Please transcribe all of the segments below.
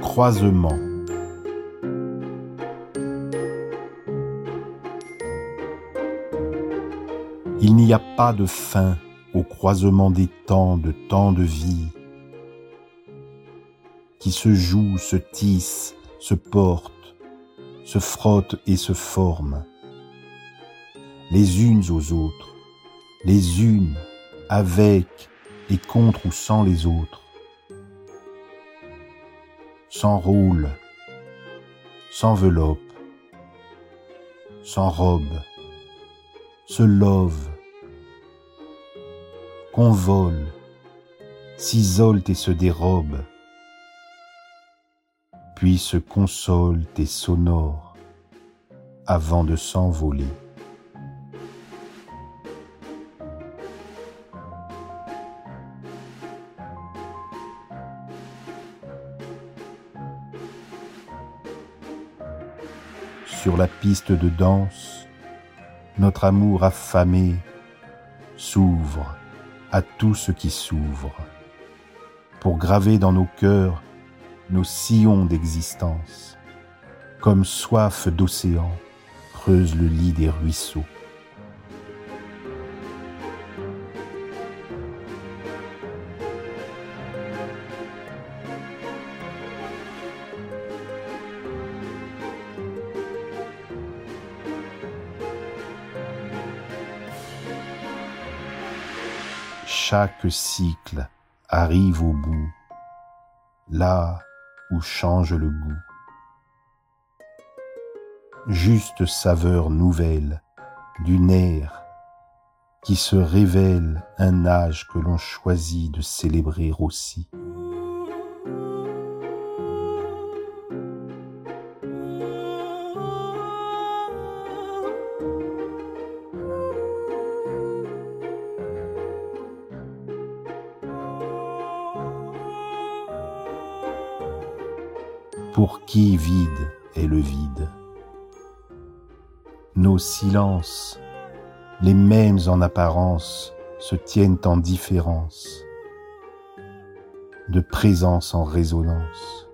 Croisement. Il n'y a pas de fin au croisement des temps, de temps de vie, qui se jouent, se tissent, se portent, se frottent et se forment, les unes aux autres, les unes avec et contre ou sans les autres, s'enroulent, s'enveloppent, s'enrobent, se lovent, convolent, s'isolent et se dérobent, puis se consolent et s'honorent avant de s'envoler. Sur la piste de danse, notre amour affamé s'ouvre à tout ce qui s'ouvre, pour graver dans nos cœurs nos sillons d'existence, comme soif d'océan creuse le lit des ruisseaux. Chaque cycle arrive au bout, là où change le goût. Juste saveur nouvelle d'une ère qui se révèle un âge que l'on choisit de célébrer aussi. Pour qui vide est le vide Nos silences, les mêmes en apparence, se tiennent en différence, de présence en résonance.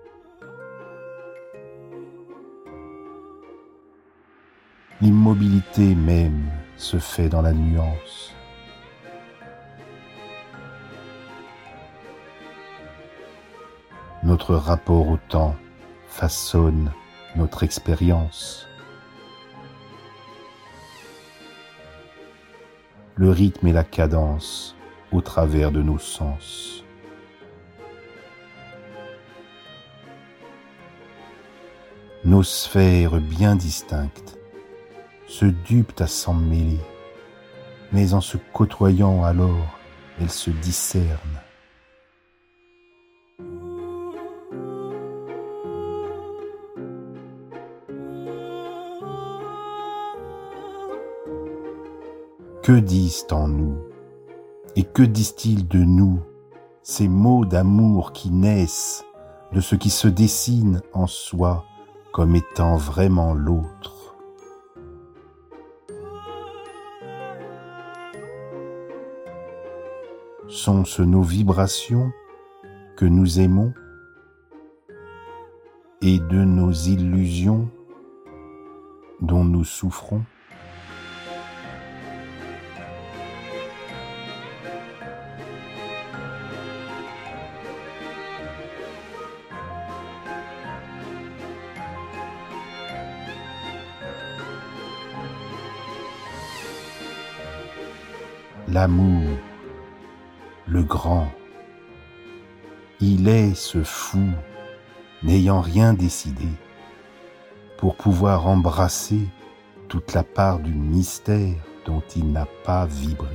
L'immobilité même se fait dans la nuance. Notre rapport au temps façonne notre expérience. Le rythme et la cadence au travers de nos sens. Nos sphères bien distinctes se dupent à s'en mêler, mais en se côtoyant alors, elles se discernent. Que disent en nous? Et que disent-ils de nous ces mots d'amour qui naissent de ce qui se dessine en soi comme étant vraiment l'autre? Sont-ce nos vibrations que nous aimons et de nos illusions dont nous souffrons? L'amour, le grand. Il est ce fou, n'ayant rien décidé, pour pouvoir embrasser toute la part du mystère dont il n'a pas vibré.